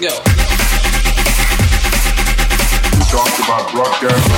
Yo. we talked about broadcasting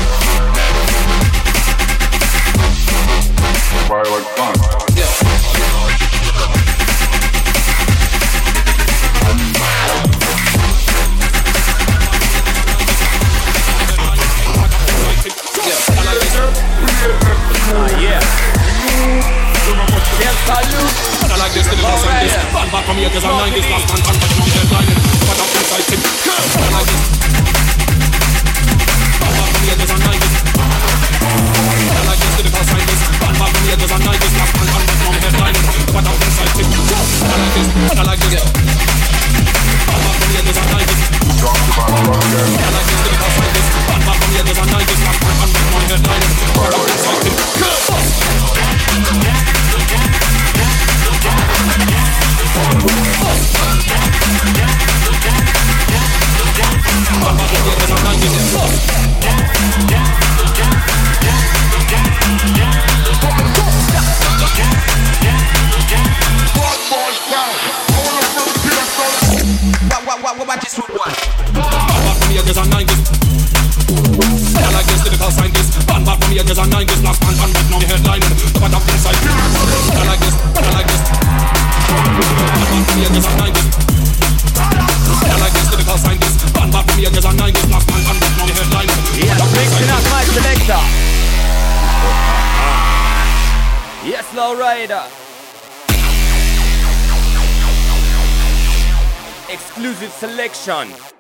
Exclusive selection.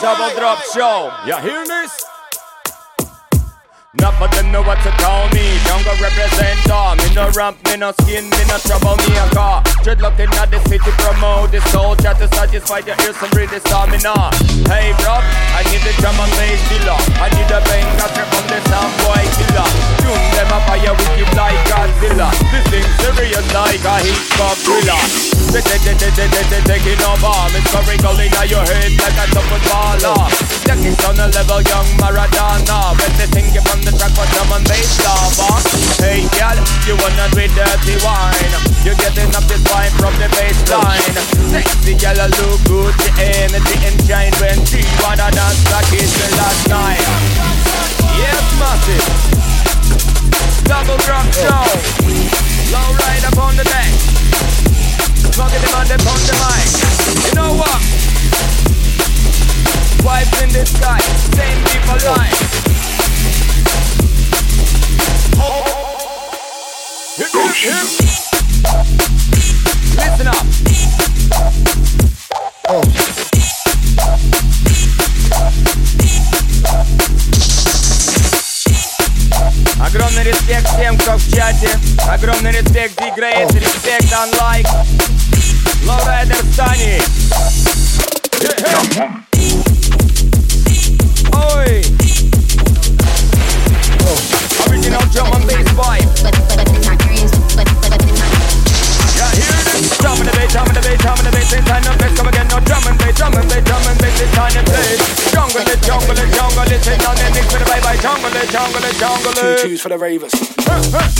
Double drop show. You hear this? Not but them know what to call me. Jungle representer. Me no ramp, me no skin, me no trouble me a car. Dreadlock in the city promote the soldier to satisfy your ears and really stamina. Hey bro, I need the drum and bass dealer. I need a bang trip from the sound boy killer. Tune them fire with you like Godzilla. This thing serious like a hip hop thriller. Taking over. It's curricle in your head like a top footballer. Taking on a level young Maradona. When they sing it from the track for drum and bass lover. Hey girl, you wanna do dirty wine? You're getting up this wine from the baseline. Sexy girl, I look good. The energy and shine when she wanna dance like it's the last night. Yes, massive. Double drop show. For the ravers.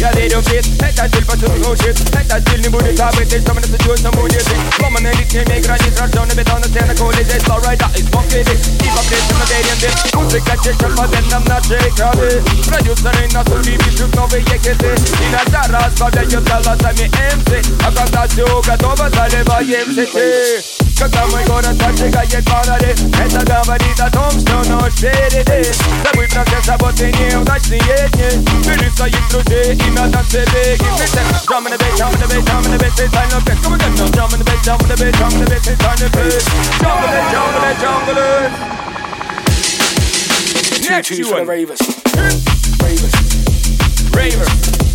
Ja, det är dumt Detta till för tuff och shit. Detta till ni borde ta bete Som en situation som borde se Kommer med lite mer granitration Betong och sten och kol Det är slow rider i smoking it Keep up det som en variant det Musik att jag köpa den namnar sig kravi Produceren har så liv i sjuk Nå vi gick det Dina darras Vad jag gör alla sig med MC Jag kan ta tåg att över Sale var jämsikt Когда мой город поджигает фонари Это говорит о том, что ночь впереди Забыть про все заботы неудачные дни Бери своих друзей и на себе Give me Drum in the bass, drum in the bass, drum in the bass It's time to pick Come again now Drum in the bass, drum in the bass, drum in the bass It's time to pick Jungle it, jungle it, jungle it Next Two you for the one ravers. Ravers. Raver Ravers.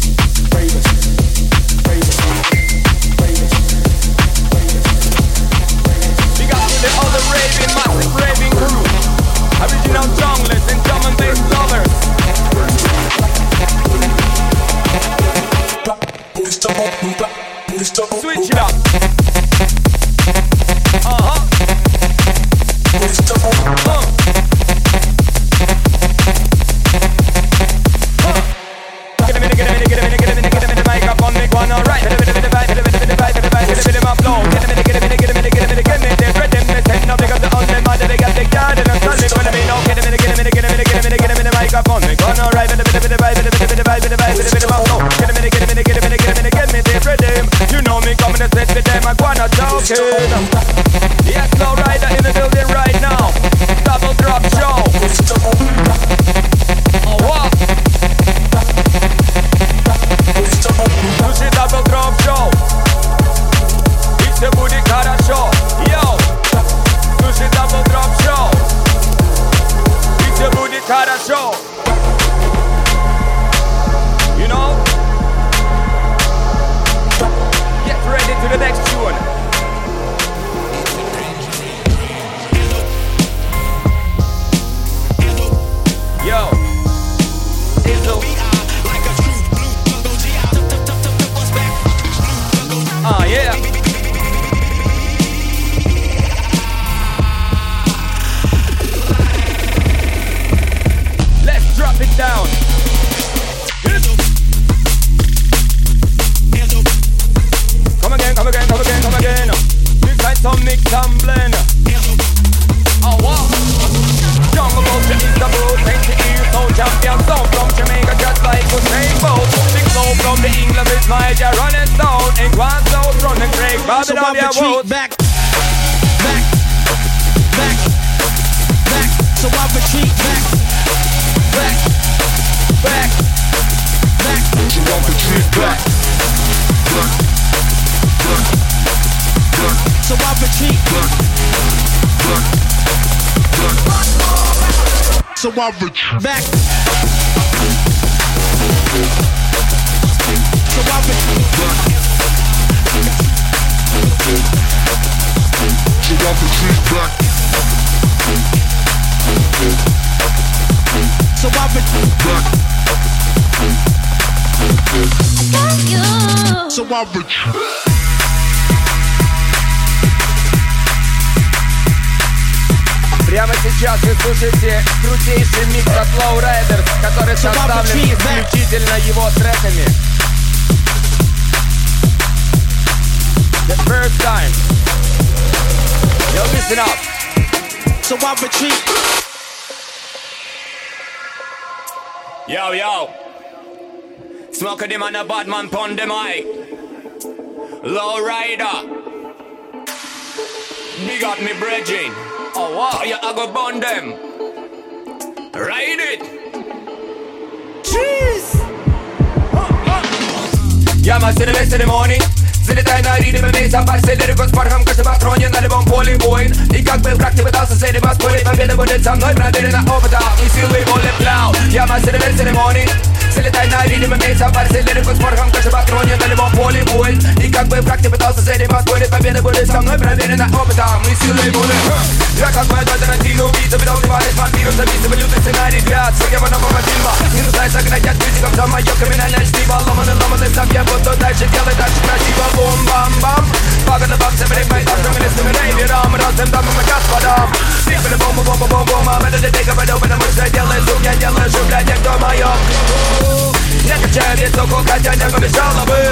So Babylon, I yeah, retreat back, back, back, back. So I retreat back, back, Back, back. So I retreat back. Back, back, back. So I retreat. So I retreat. back. Back. So. So. Прямо сейчас вы слушаете крутейший микс от Low Riders, который составлен исключительно его треками. The first time. Yo, listen up. So I retreat. Yo, yo. Smoke them and a bad man pon the mic. Low rider. Big up me bridging. Oh what? Oh, yeah, I go burn them. Ride it. Jeez. Huh, huh. Yeah, man, see the next in the morning. Залетай на ритм и весь запас лирику с порохом каждый патроне на любом поле воин И как бы враг не пытался с этим поспорить Победа будет со мной проверена опытом И силой воли пляу Я мастер весь церемоний Залетай на ритм и весь запас лирику с порохом каждый патроне на любом поле воин И как бы враг не пытался с этим поспорить Победа будет со мной проверена опытом. И силой воли Я как моя дочь Тарантино убийца Видал убивались вампиром Записывай лютый сценарий для своего нового фильма Не нуждаюсь оградять критиков за мое криминальное чтиво. Ломаный сам я буду дальше делать дальше красиво. Бум-бам-бам. Паганы бамсы, брейкмейт, автомобилистами рейверам Разным дамам и господам Сипали бум-бум-бум-бум-бум. А это для тех, кто потому что делает звук Я делаю шум для тех, кто в моем Я качаю високо, хотя не помешало бы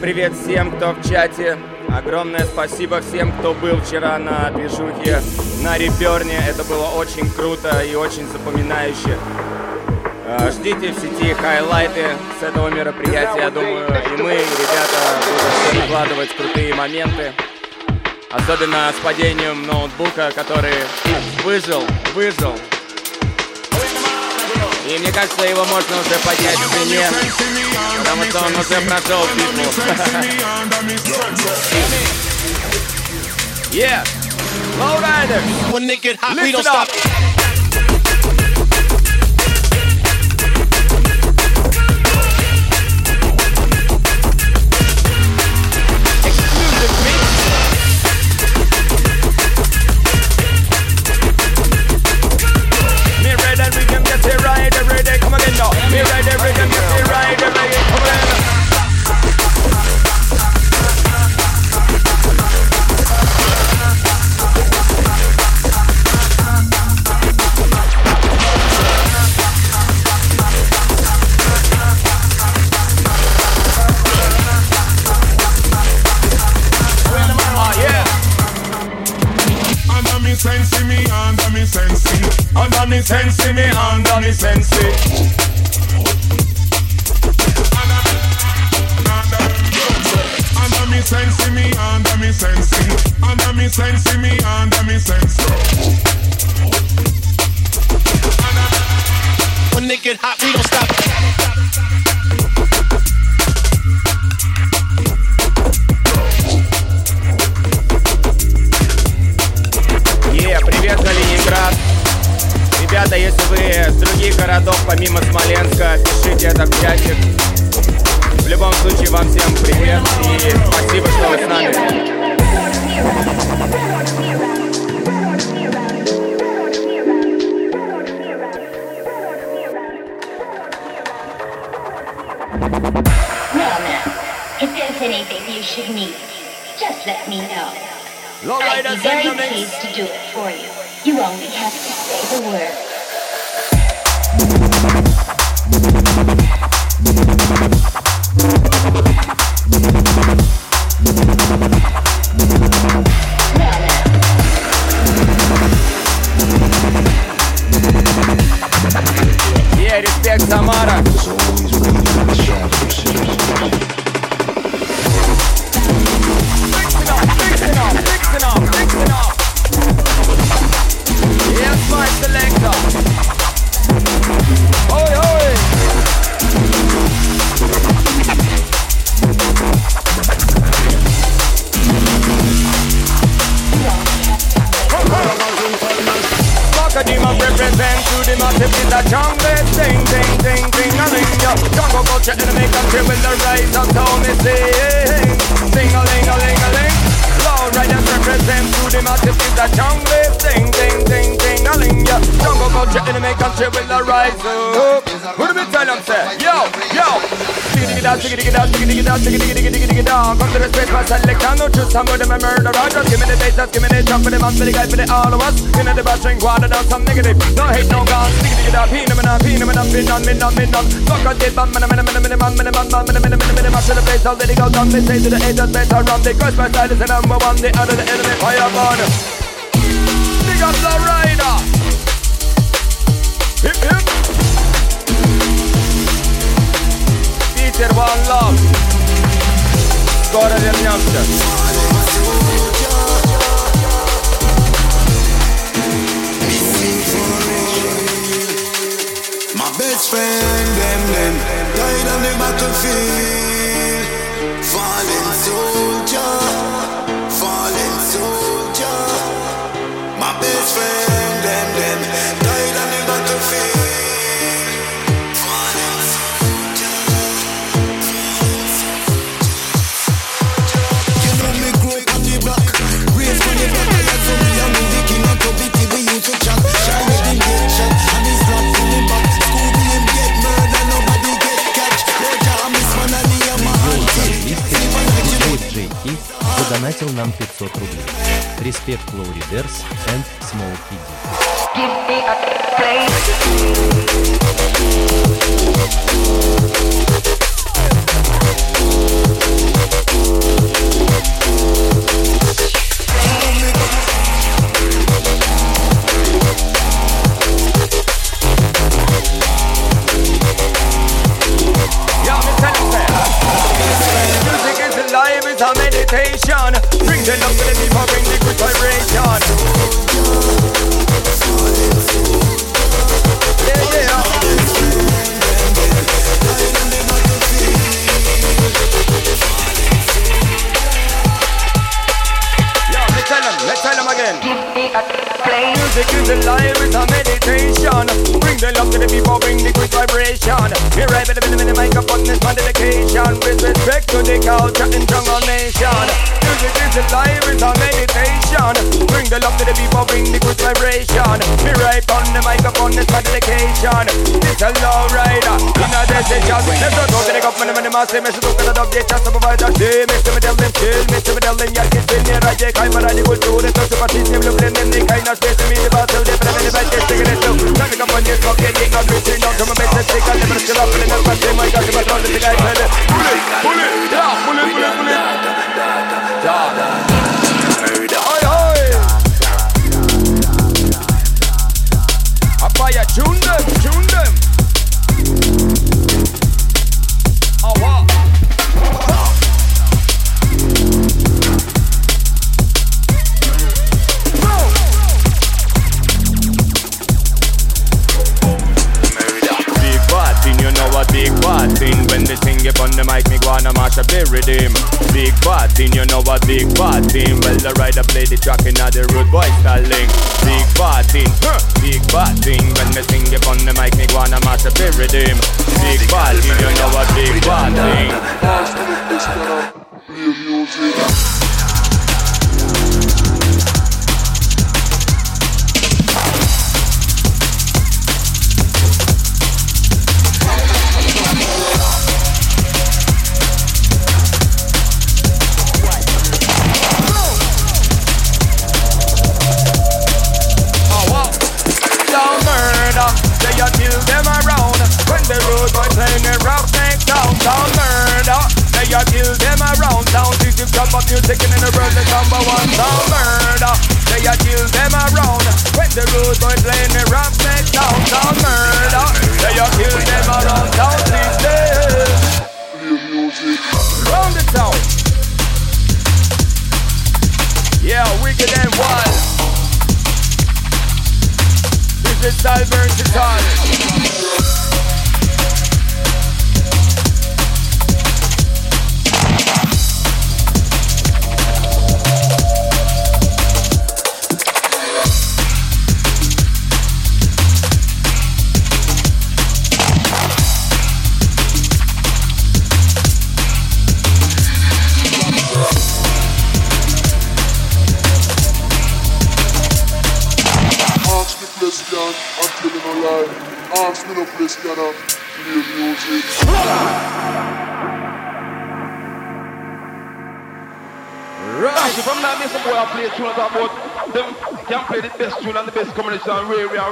привет всем, кто в чате. Огромное спасибо всем, кто был вчера на движухе на Реперне. Это было очень круто и очень запоминающе. Э, Ждите в сети хайлайты с этого мероприятия. Я думаю, и мы, и ребята будут выкладывать крутые моменты. Особенно с падением ноутбука, который выжил, выжил. И мне кажется, его можно уже поднять в цене, потому что он уже прошел битву. Yeah! Lowrider! When it get hot, we don't it up. Under me sense me, under me sense Under me sense me, under me sense Under me sense me, under me sense When they get hot, we don't stop. Ребята, если вы с других городов, помимо Смоленска, пишите это в чатик. В любом случае, вам всем привет и спасибо, что вы с нами. If there's anything you should need, just let me know. I'd be very pleased to do it for you. You only have to say the word. all of us. In the bus drink water, down some negative. No hate, no guns. Stick it the pin In and pin In and pin on, pin on, pin on. Fuck on the bum, man, man, man, man, man, man, man, man, man, man, man, man, man, the place already goes on. They say to the haters, better run. They crush my side is the number one. The other, the enemy, fire burn. Big up the rider. Hip, hip. Teacher, one love. Skåra den jamsen. Friend, them, them, died on the battlefield. Fallen soldier, fallen soldier. My best friend, задонатил нам 500 рублей. Респект Лоури Дерс and Small Kiddy. The the people, bring the good vibration. Me right with the minute, microphone is my dedication. To the culture and jungle nation. Music is alive, it's a meditation. Bring the love to the people, bring the good vibration. Me right on the microphone is my dedication. It's a low rider, in a decision. Let's go to the government, and the massive message to the provide a day. Mr. Me tell them, chill, Mr. Me tell them, yeah, kids in here, I take time, but I need to do the of a system, look them, they kind of space to me, the battle, put them in the bed, just taking it. Time to come on, yes, okay, they got reaching down to my let's take a little still up, and then say, my God, if I the guy, pull it, pull you know what big bad thing When the thing get on the mic, me go on a mash up the rhythm. Big bad thing, you know what big bad thing. Well, the rider play the track in the road boy styling Big bad thing, huh, big bad thing. When the thing get on the mic, me go on a mash up the rhythm. Big bad thing, you know what big bad thing. Down playing the rock neck down Down murder, they a kill them around Down system top of music in the world the number one Down murder, they a kill them around. When the road boy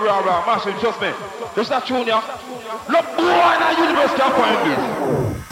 Rah Rah. Master, trust me. Just that tune, yeah. Look, boy, in the universe can find this.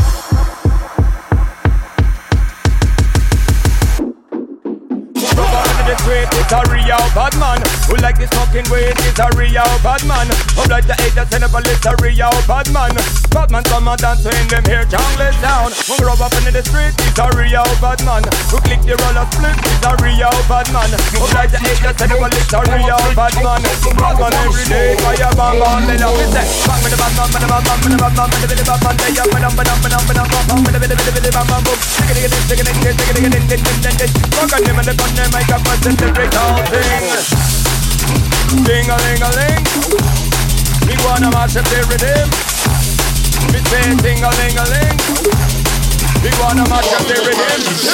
It's a real bad man. Who like this fucking weed, it's a real bad man. Who like the hate, that's in a police, a real bad man. Bad man come and dance in them here, jungle down. Who rub up in the street, it's a real bad man. Who click the roller split, it's a real bad man. Who like the hate, that's in a police, a real bad man. Bad man every day, fire bang on, up his head. Bang with the bad man, with the bad man, with the bad man, with the bad man, they up, and up, and up, and up, and up, and up, with the bad man, with the bad man, boom. Stick it, stick it, stick it, stick it, stick it, stick it, stick it. Fuck on him and the gun, them make up a celebrate all things. Ding a ling a ling. Me wanna match up the rhythm. Me say ding a ling a ling. Me wanna match up the rhythm.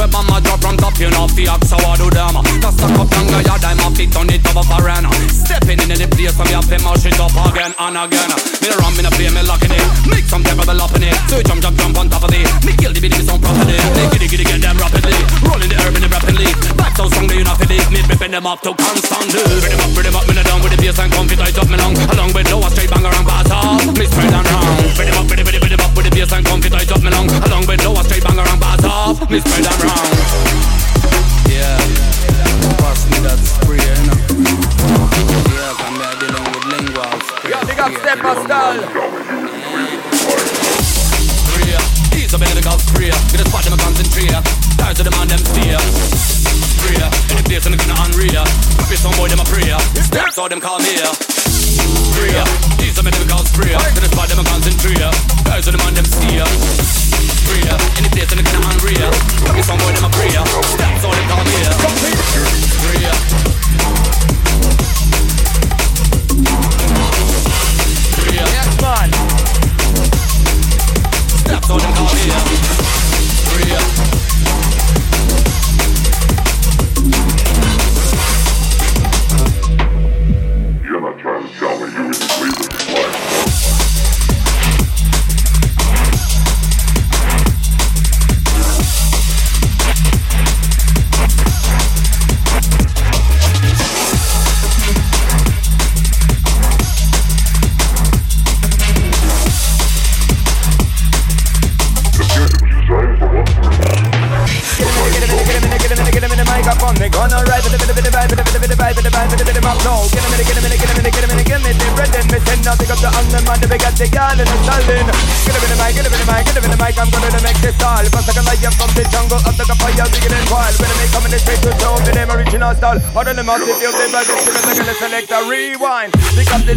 comprehend. Where my drop from top, you know, the ox, how I do them. Just stuck up younger, yeah, I'm a fit on it over for an. Stepping in the place, so me have to mash it up again and again. Me the me the play, me locking it. Make some of a lop in it. So jump, jump, jump on top of it. Me kill the beat, some property. Me giddy, giddy, get them rapidly. Rolling the herb in the rapidly. Back so strong, they you not it. Me ripping them up to constantly. Bring them up, bring them up, me the down with the bass and comfy tight up me long. Along with lower straight banger and bass off. Me spread and round. Bring them up, bring them, up the bass and comfy tight up me long. Along with lower straight banger and bass off. Me spread and round. Yeah. Pass me that spray, you know. Yeah, come here dealing with lingual spray. Yeah, big up step by style. Spray. He's a medical spray. Get a spot them a concentrate. Tired to the man them steer. Spray. In the place and the gonna unreal. Happy some boy them a prayer. Steps all them call me. Spray. He's a medical spray. Get a spot them a concentrate. Tired to the man them steer. Spray. In the place and the gonna unreal. Boy them a prayer.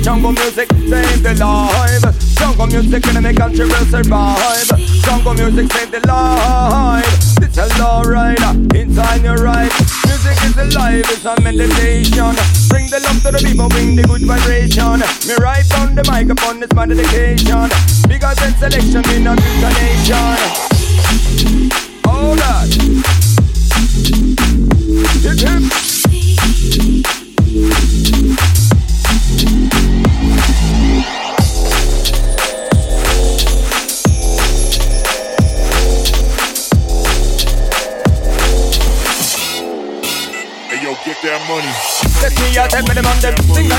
Jungle music,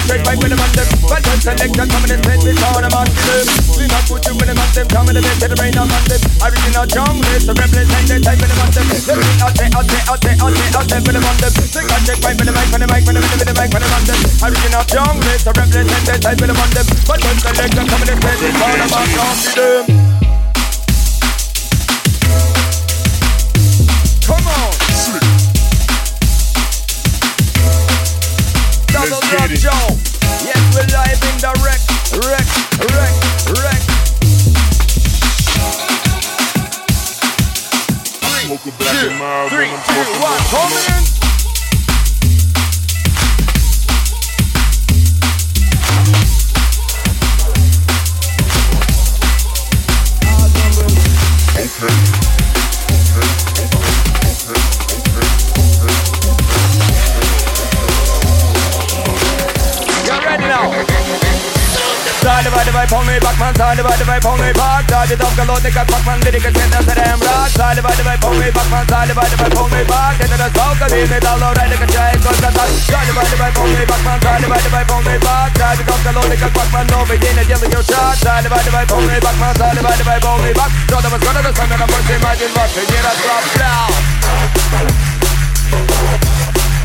straight pipe with them. On them done selection Come in the set with all them on them. We not put you them on them. Come in the the rain on them. Original jungle So represent the type with them. On them out there, out there, out there, out there, out there with them. On them straight pipe with the mic, the the the mic, with them on them. Original jungle So represent the type with them. On them Come in the set with all them on them. Come on Let's drop get it. show. Yes, we're live in the wreck, wreck, wreck, wreck. Three, two, one, man. Side by divide, pull me back. Side it up, galore, they got back, man. Lyrical center to them rock. Side by divide, pull me back, man. Side by divide, pull me back. Into the smoke, I leave it all alright. Like a giant gun, that's that. Side by divide, pull me back, man. Side by divide, pull me back. Side it up, galore, they got back, man. No beginning, yelling your shot. Side by divide, pull me back, man. Side by divide, pull me back. So that was gonna the sun, and I'm gonna imagine what we need a drop down.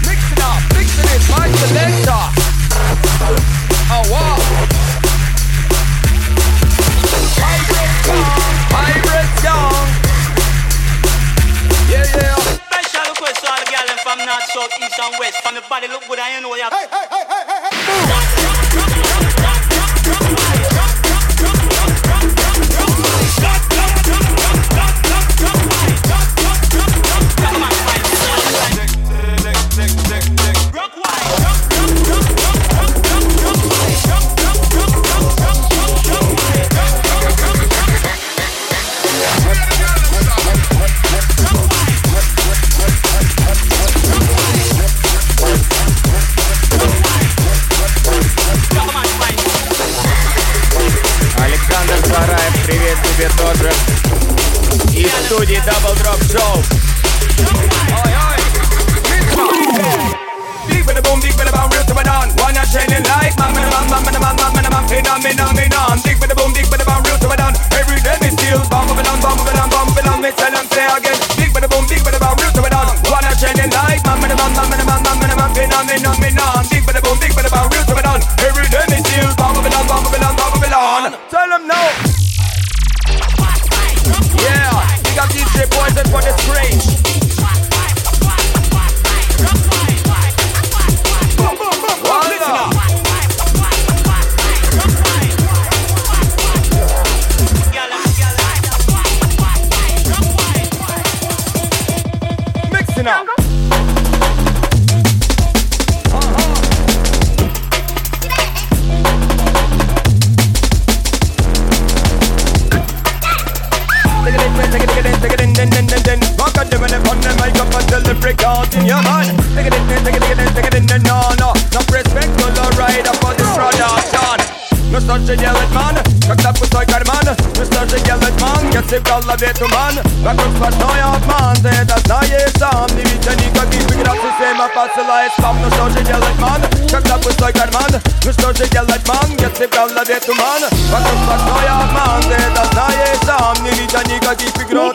Mixing up, mixing it, my selector. Oh, wow. Song. Yeah, yeah. Special from north, south, east and west. From body look good, I know you. Rock система посылает спам Ну что же делать ман, когда пустой карман Ну что же делать ман, если в голове туман Вокруг сплошной обман, ты это знаешь сам Не видя никаких преград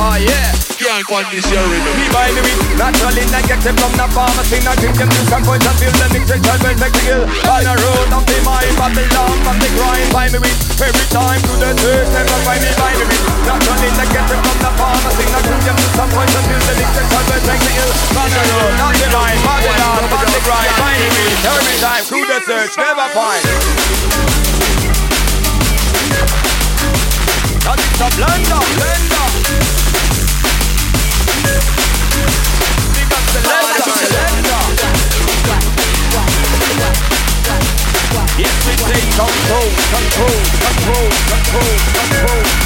Oh yeah Can't year rhythm. Me buy me weed Naturally I get it from the drink them the make the On the road of the Babylon from the grind Buy weed Every time to the church Never find me buy me weed Naturally I get it from search Never find That is a blender, blender. Big up selector, Yes, we take control, control, control, control, control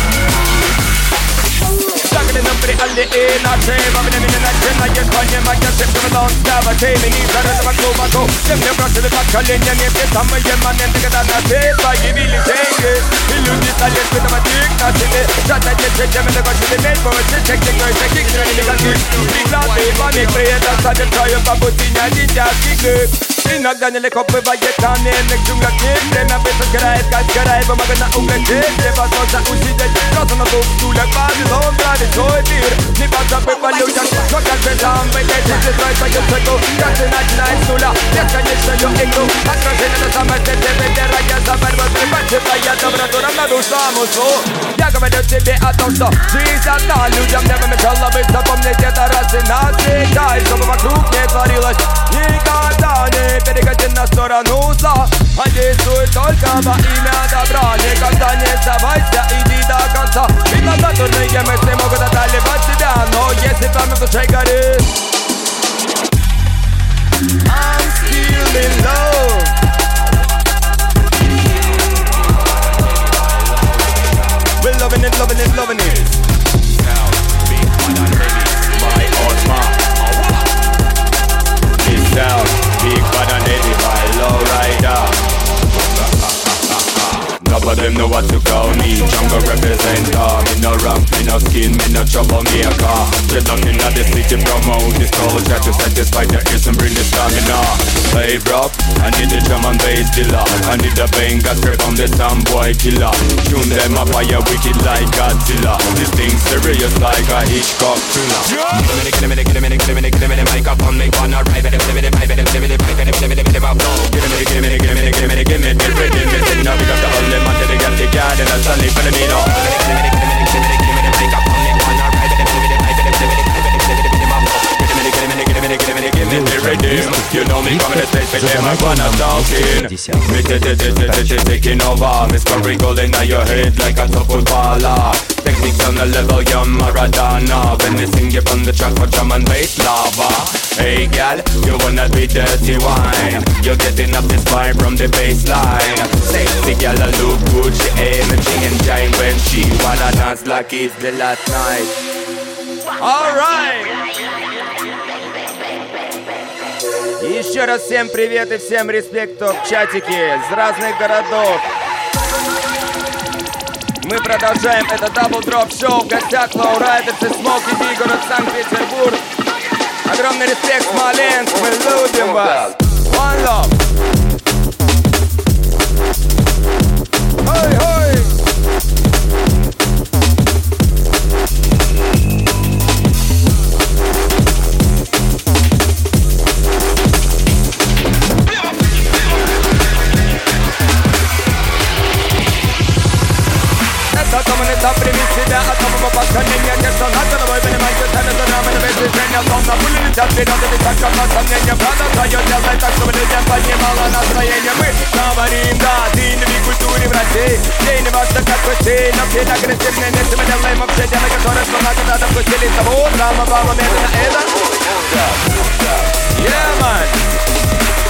up for the holiday Not save, I'm in the middle of the night Yes, one, yeah, my guess, if you're a long stab I say, me need to run my go, my go Them, they rush to the back, calling your name Yes, I'm a yeah, man, and they got that tape I give you the change, yeah You lose it, I just put on my dick, not in it Shot that, yes, yes, yeah, me never should have made For it, it's checking, no, it's a kick, it's ready, because it's Big last day, man, they play it, that's how they try up, I put in your ninja, kick it Inagani likoppływa je tam jednak dżungla kipnie Na wyspę skraj, skaj, skraj, pomaga na ugle kipnie Was można usiedzieć, prosto na dół stule Bawi zon, prawie twój wir Nie patrza bywa ludziach, no każdy tam Wyjdzie się trwającego, każdy nacina jest stula Piaska nie szczelio igru, a grażyna na same serce Wybiera ja za werwę, zrywać się faja Dobra, to nam na dół samo zło Ja go będę ciebie, a to co? Жизнь одна, людям не вымешала быть Запомнить это раз и навсегда И чтобы вокруг не творилось никогда не переходи на сторону зла А действуй только во имя добра Никогда не сдавайся, иди до конца Видно, дурные мысли могут одолевать тебя Но если пламя в душе горит I'm still in love We're loving it, loving it, loving it know what to call me Jungle representer Me no ramp, me no skin, me no troublemaker Straight up inna the city promote this culture To satisfy the ears and bring the stamina Hey bro, I need the drum and bass dealer I need the banger straight from the sound boy killer Tune them up fire wicked like Godzilla This thing serious like a Hitchcock thriller Give me the, give me the, give me the, give me the, give me the microphone Make one alright, better, give me the, give me the, give me the, give me the, give me the, give me the, give me the, give me the, give me the, give me the, give me the, give me the, give me the, give me the, give me the, all them under the get the garden, I suddenly feel the mean up. Give me the, give me the, give me the, give me the mic, I'm on it, wanna ride it, give me the You know me stage, with them I wanna talking Me taking over on your head like a the level, Maradona When me sing you from the track lava Hey gal, you wanna be dirty wine You're getting up this vibe from the baseline Sexy gal, look good, she When she wanna dance like it's the last night Alright! Еще раз всем привет и всем респект, в чатике из разных городов. Мы продолжаем это дабл дроп шоу в гостях Лоурайдерс и Смоки Ди, город Санкт-Петербург. Огромный респект, Смоленск, мы любим вас. One love. Ой, ой. Tappar i midtsida att ta på backsangen Jag nästan hade det var ju med Michael Tennis och ramen och vänster trend Jag somnar på lite tätt vid hade vi da din vi kultur i Brasil Din var så katt och sin Om tida grejen är nästa med alla i man försäljer Lägger torren Yeah man!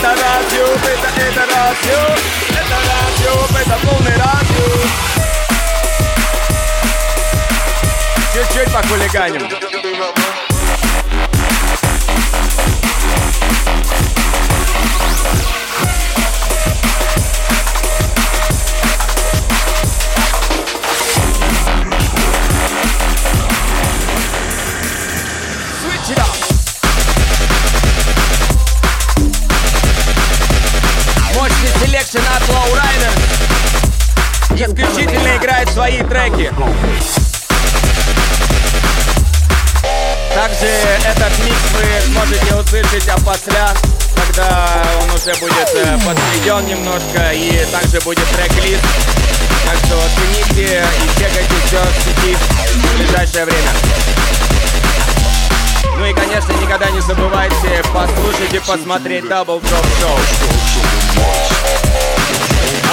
Beta rádió, beta, beta rádió, beta rádió, beta pone rádió. Чуть-чуть по хулиганим. Селекшн от Лоурайдер Исключительно играет свои треки. Также этот микс вы сможете услышать опосля Когда он уже будет э, подведен немножко. И также будет трек-лист. Так что оцените и чекайте все в сети в ближайшее время. Ну и, конечно, никогда не забывайте послушать и посмотреть Double Drop Show.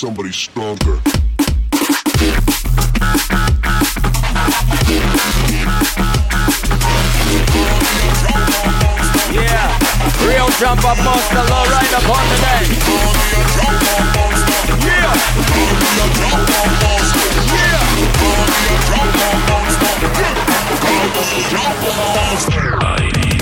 somebody stronger. Yeah, real jump up monster, low right upon the day. Yeah, yeah. I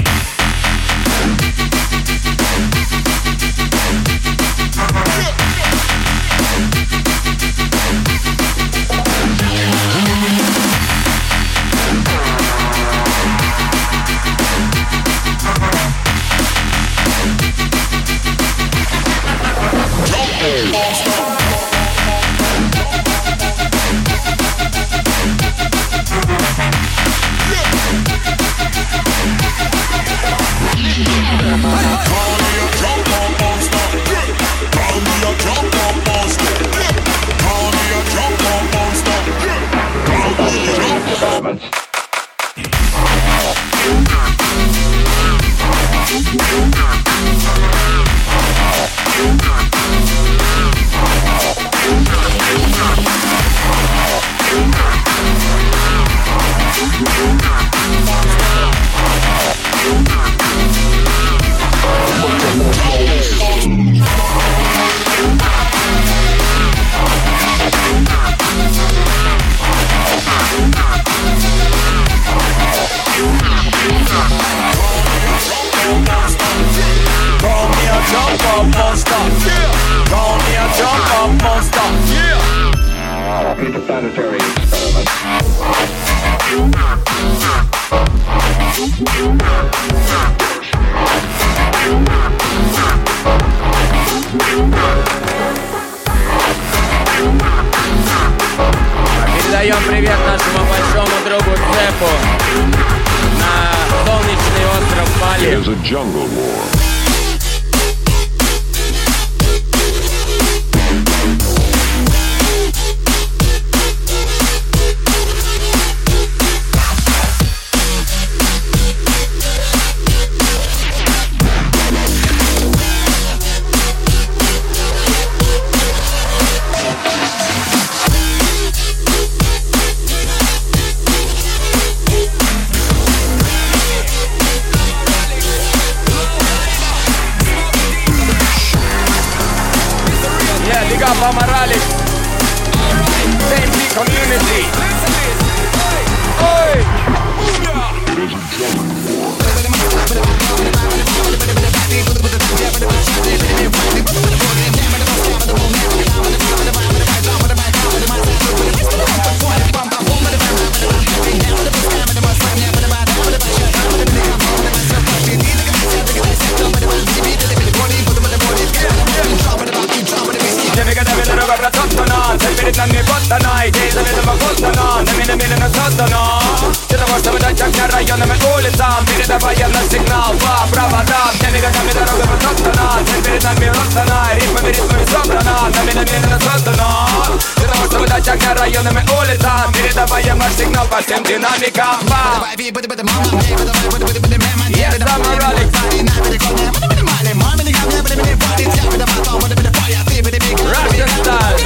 jonne me vajalla signaal vaan sen dynamiikkaan vaan Yes, I'm a relic Russian style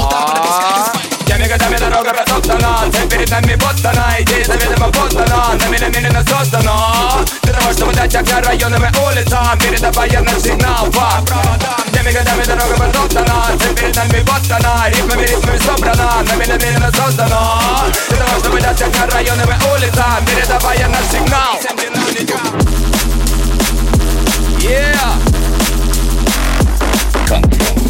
Ja roga красотана Ты перед нами подстана Идея заведомо подстана Нами намеренно создана Для того, чтобы дать огня районным и улицам Передавая наш сигнал по проводам Теми годами дорога подсоздана Ты перед нами подстана Ритмами, ритмами собрана Нами намеренно создана Для того, чтобы дать огня районным и улицам Передавая наш сигнал Yeah! Control.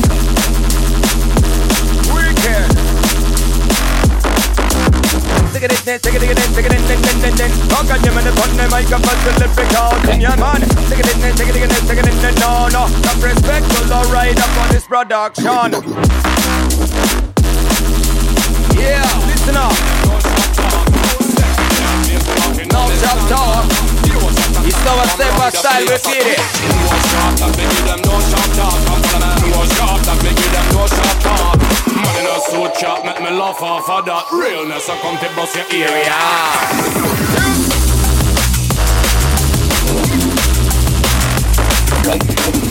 Take it, it, take it, it, take it, it, it, it, in. on him and the button, in a fuss and lift it out. In your man, take it, it, take it, it, take it, in, it, no, no. Some respectful, alright, up on this production. Yeah, listen up. No chop talk. It's our Steppa Style, repeat it. Laugh of that realness. I come to bust your area. Man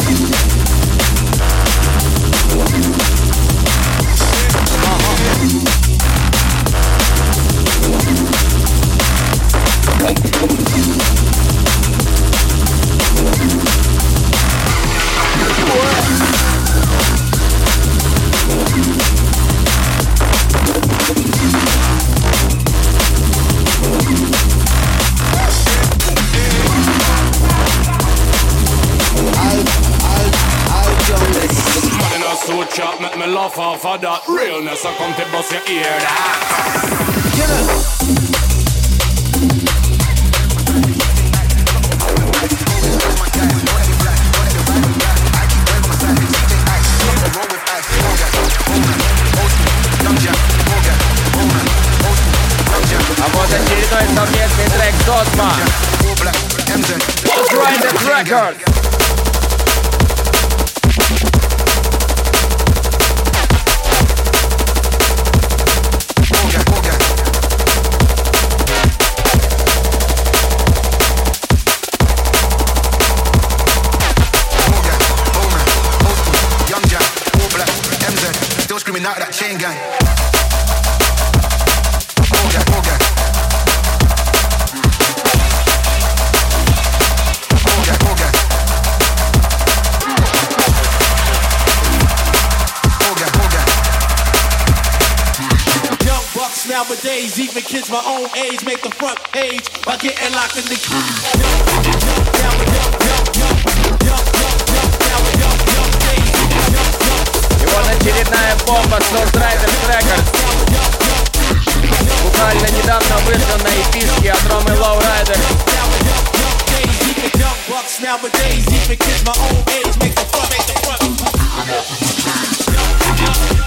off of that realness. I come to bust your ear. That. А вот очередной совместный трек Сосма. Let's ride that record. bucks nowadays. Even kids my own age make the front page by getting locked in the cage. И вот очередная бомба Soul Riders Records. Буквально недавно вышла на эпишке от Ромы Low Riders. Bucks nowadays, even kids my own age make the front, make the front.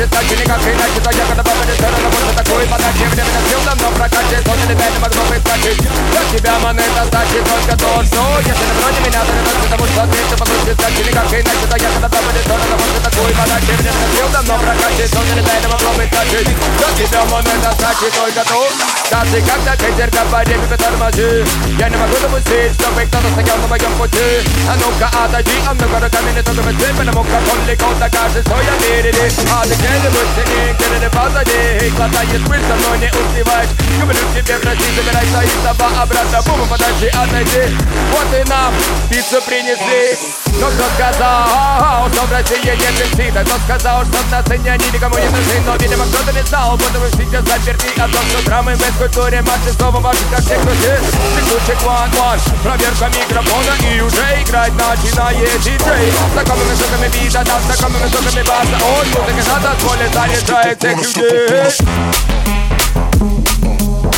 ответ ты получишь так же никак иначе То я когда попадешь в сторону, может такую подачи Время сил давно прокатит, он или пять могло бы скачать Для тебя монета значит только то, что Если ты вроде меня, ты готовься тому, что ответ ты получишь так же никак иначе То я когда попадешь в сторону, может такую подачи Время сил давно прокатит, он или пять могло бы скачать Для тебя монета значит только то Скажи, когда ветерка по реке потормози Я не могу допустить, чтобы кто-то стоял на моем пути А ну-ка отойди, а ну-ка руками не трогай ты Потому как он легко докажет, что я верили А ты где-нибудь синий, где-то позади Хватает быстро, но не успеваешь Говорю тебе, прости, забирайся из дома обратно Бум, подожди, отойди. Вот и нам пиццу принесли Но кто сказал, что в России нет бензина Кто сказал, что на сцене они никому не нужны Но, видимо, кто-то не знал, будто вы сейчас заперти О том, что драмы в культуре Маши снова ваши, как все Ключик one one Проверка микрофона и уже играть начинает диджей Знакомыми звуками бита, да, знакомыми звуками баса. Ой, музыка that bullet and you try to take.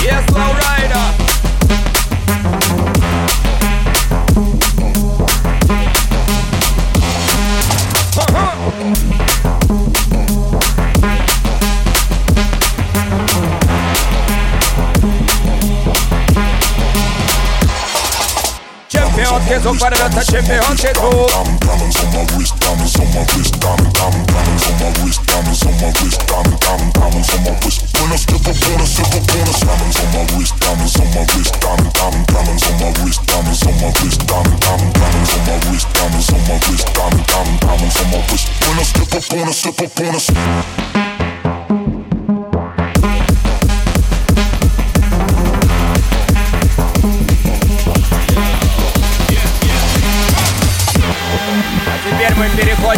Yes, low rider. Champion, que tu para, champion, que tu diamonds on my wrist, diamond, diamond, diamonds on my wrist, diamonds on my wrist, diamond, diamond, diamonds on my wrist. When I step up on a step up on a diamonds on my wrist, diamonds on my wrist, diamond, diamond, diamonds on my wrist, diamonds on my wrist, diamond, diamond, diamonds on my wrist, diamonds on my wrist, diamond, diamond, diamonds on my wrist. When I step up on a step up on a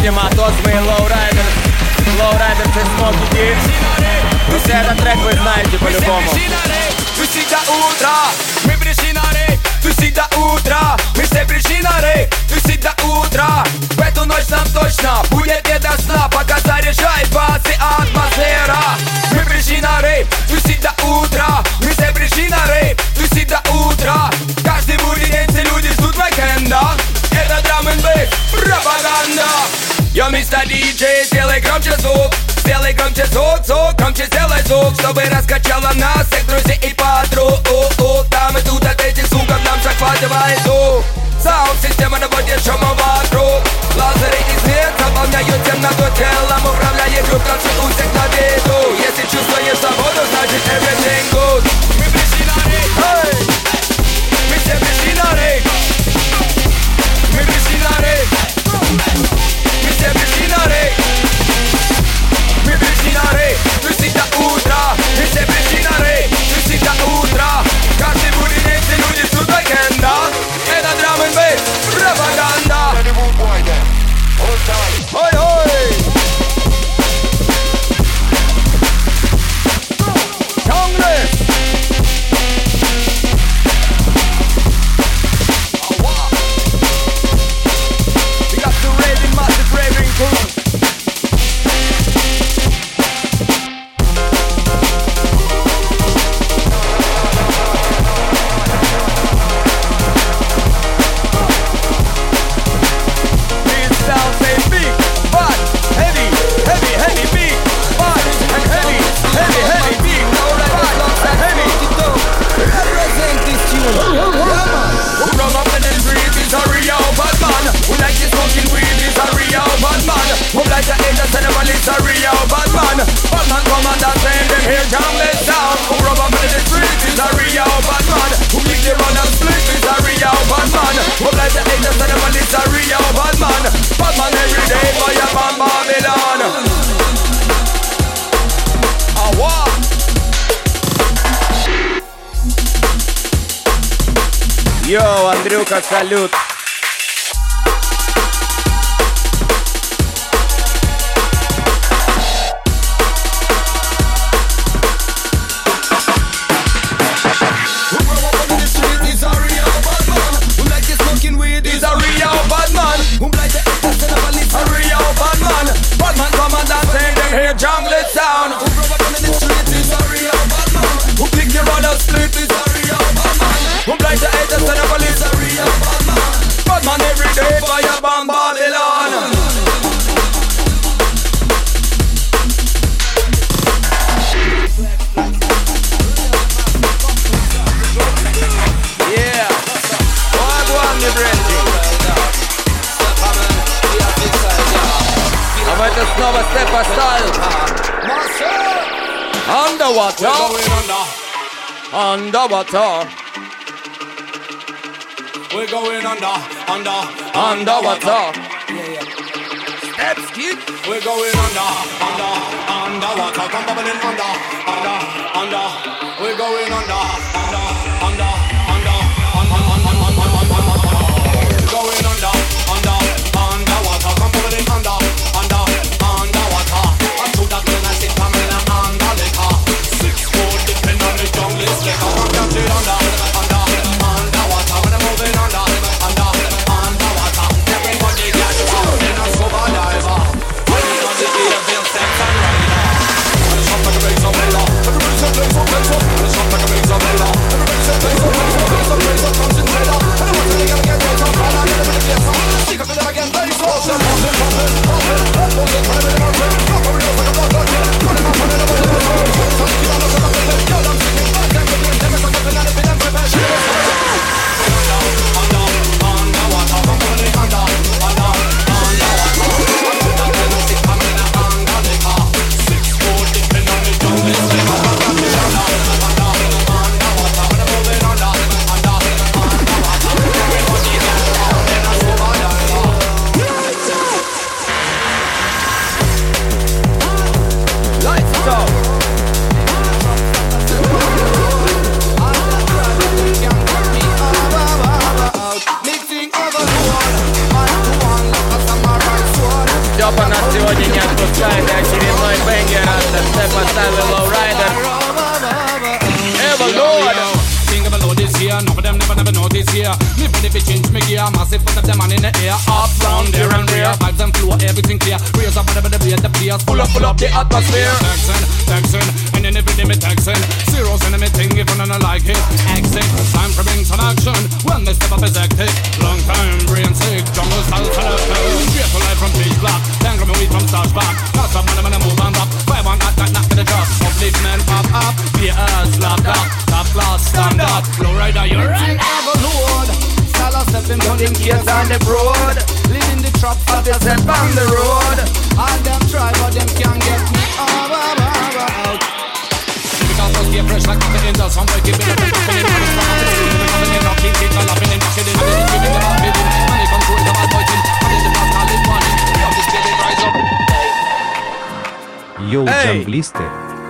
люди, мотоцвы и лоурайдер Лоурайдер, ты смоки, дим Ну все этот трек вы знаете по-любому. Мы все пришли мы пришли на рейв Туси до утра, мы все пришли на рейв Туси до утра, в эту ночь нам точно Будет не до сна, пока заряжает басы атмосфера. Мы пришли на рейв, туси до утра. Йо, мистер диджей, сделай громче звук. Сделай громче звук, звук, громче сделай звук. Чтобы раскачало нас, всех друзей и подруг. Там и тут от этих звуков нам захватывает дух Саунд-система наводит шума вокруг Лазеры и свет заполняют темноту телом Управляет групп, танцы у всех на виду underwater. We're going under, under, underwater. Yeah, yeah. Steps, kid. We're going under, under, underwater. Come bubbling under, under, under. We're going under.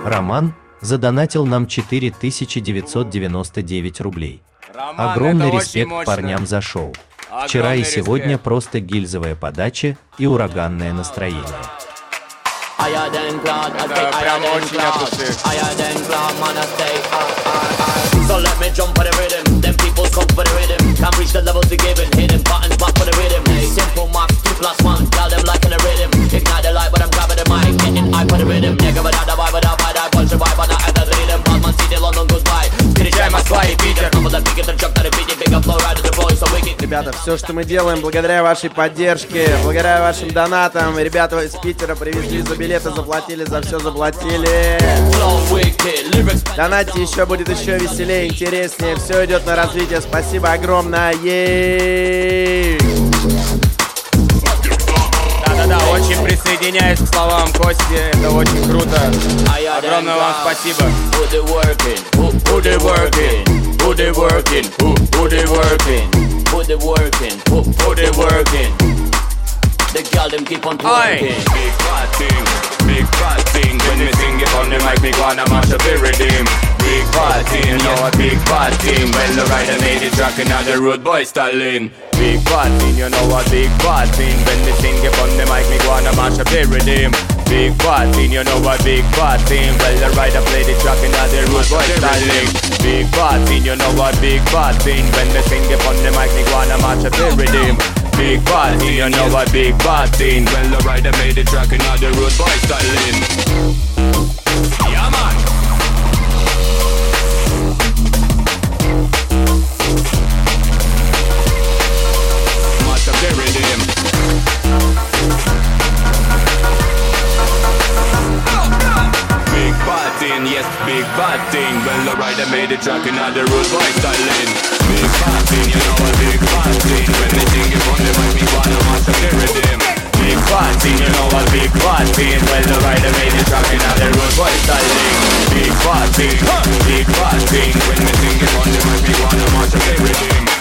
Роман задонатил нам 4999 рублей. Роман, Огромный респект парням за шоу. Огромный Вчера и сегодня респект. просто гильзовая подача и ураганное настроение. Это прям очень. все, что мы делаем, благодаря вашей поддержке, благодаря вашим донатам. Ребята из Питера привезли за билеты, заплатили, за все заплатили. Донатьте еще, будет еще веселее, интереснее. Все идет на развитие. Спасибо огромное. Да-да-да, очень присоединяюсь к словам Кости, это очень круто. Огромное вам спасибо. Who working? Who, working? Who working? Who, working? put the work in, put, put the work in. The girl them keep on twerking. Big fat thing, big fat thing. When me sing it on the mic, me wanna mash up every dim. Big fat thing, you know a big fat thing. When the rider made it track, the road boy stalling. Big fat thing, you know a big fat thing. When me sing it on the mic, me wanna mash up every dim. Big fat thing, you know a big fat thing. Well, the rider played it track, the road boy stalling. Big bad thing, you know a big bad thing. When me sing it on the mic, me gonna match up the rhythm. Big bad thing, you know a big bad thing. Well, the rider made the track another road boy styling. Yeah, man. Thing, yes, big bad thing. Well, the rider made the track and another road boy styling. Big bad thing, you know a big bad thing. When they think it on the mic, me wanna mash up the rhythm. Big bad thing, you know a big bad thing. Well, the rider made the track another road boy styling. Big bad thing, big bad thing. When they think it on the mic, me wanna mash up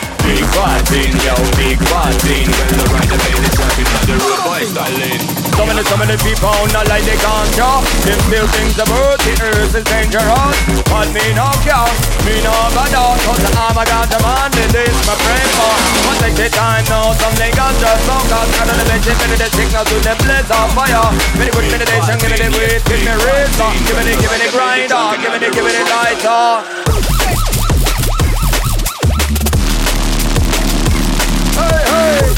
the thing, yo, big bad thing. Well, the rider made the track another road boy styling. So many, so many people not like they can't show Them still things about the earth is dangerous. But oh, me no care, me no bother Cause I'm a ganja man, this is my prayer for But take the time now, something ganja focus I don't let you the signal to the blaze of fire. Me good meditation, give me the weight, give me razor Give me the, give me the grinder, give me the, give me the lighter Hey,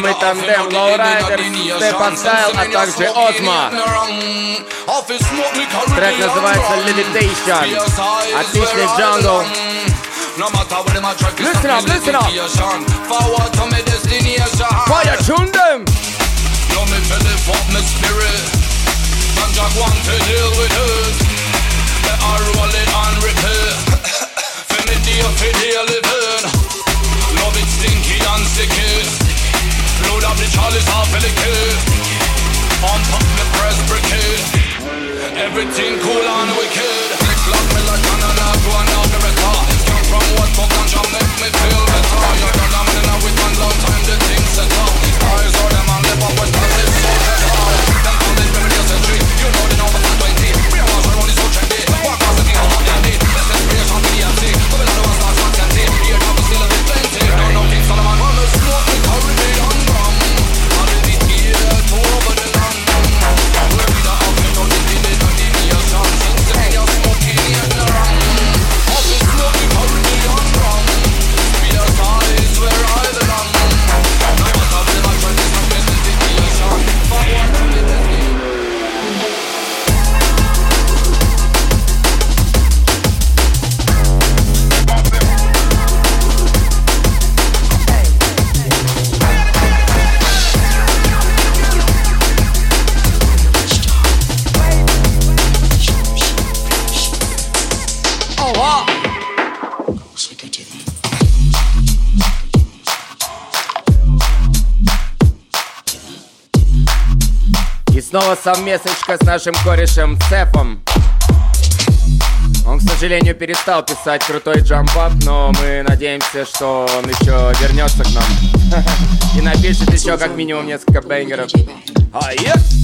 mamy tandem Lowrider z Pascal, a także Ozma. Track nazywa się Limitation, a ciśnie No matter track, listen up, listen up. Forward to my destination. Fire tune them. Yo, me spirit. Man, Jack want to deal with it. They are rolling on repeat. Совместочка с нашим корешем Цепом. Он, к сожалению, перестал писать крутой джампап, но мы надеемся, что он еще вернется к нам. И напишет еще как минимум несколько бенгеров. А, yeah. Me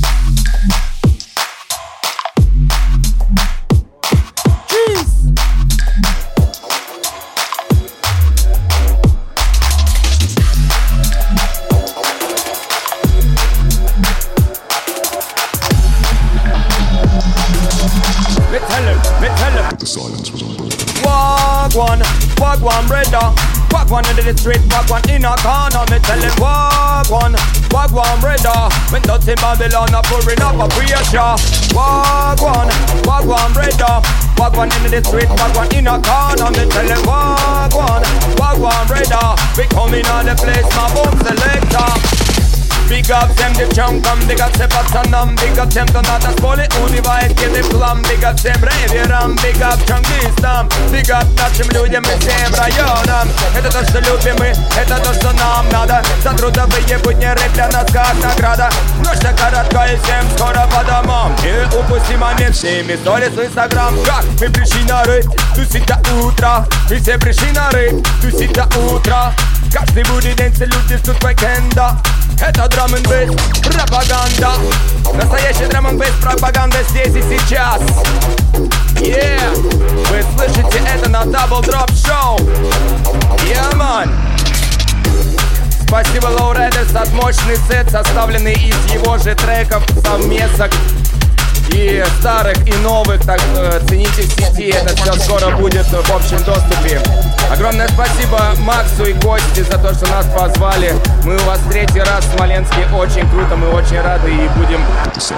one into the street, walk one in a corner. Me tell him walk one, walk one brother. When dirty Babylon are pouring up a pressure. Walk one, walk one brother. Walk one into the street, walk one in a corner. Me tell him walk one, walk one brother. We coming on the place, my boom selector. Big up them the чонкам, big up все пацанам Big up тем, кто на танцполе убивает кеды плам Big up всем рейверам, big up чонгистам Big нашим людям и всем районам Это то, что любим мы, это то, что нам надо За трудовые будни рэп для нас как награда Ночь коротка и всем скоро по домам Не упусти момент, всеми сторис в инстаграм Как мы пришли на рэп, тусить до утра Мы все пришли на рэп, тусить до утра Каждый будет день все люди ждут уикенда Это драм н бейс, пропаганда. Настоящий драм н бейс, пропаганда здесь и сейчас. Yeah, вы слышите это на Double Drop Show. Yeah, man. Спасибо Low Riders от мощный сет, составленный из его же треков, совместок и старых, и новых, так э, цените сети, это все скоро будет в общем доступе. Огромное спасибо Максу и Косте за то, что нас позвали. Мы у вас третий раз в Смоленске, очень круто, мы очень рады и будем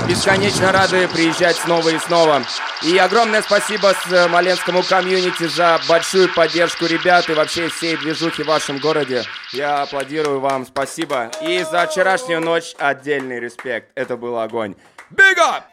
бесконечно рады приезжать снова и снова. И огромное спасибо смоленскому комьюнити за большую поддержку ребят и вообще всей движухи в вашем городе. Я аплодирую вам, спасибо. И за вчерашнюю ночь отдельный респект, это был огонь. Big up!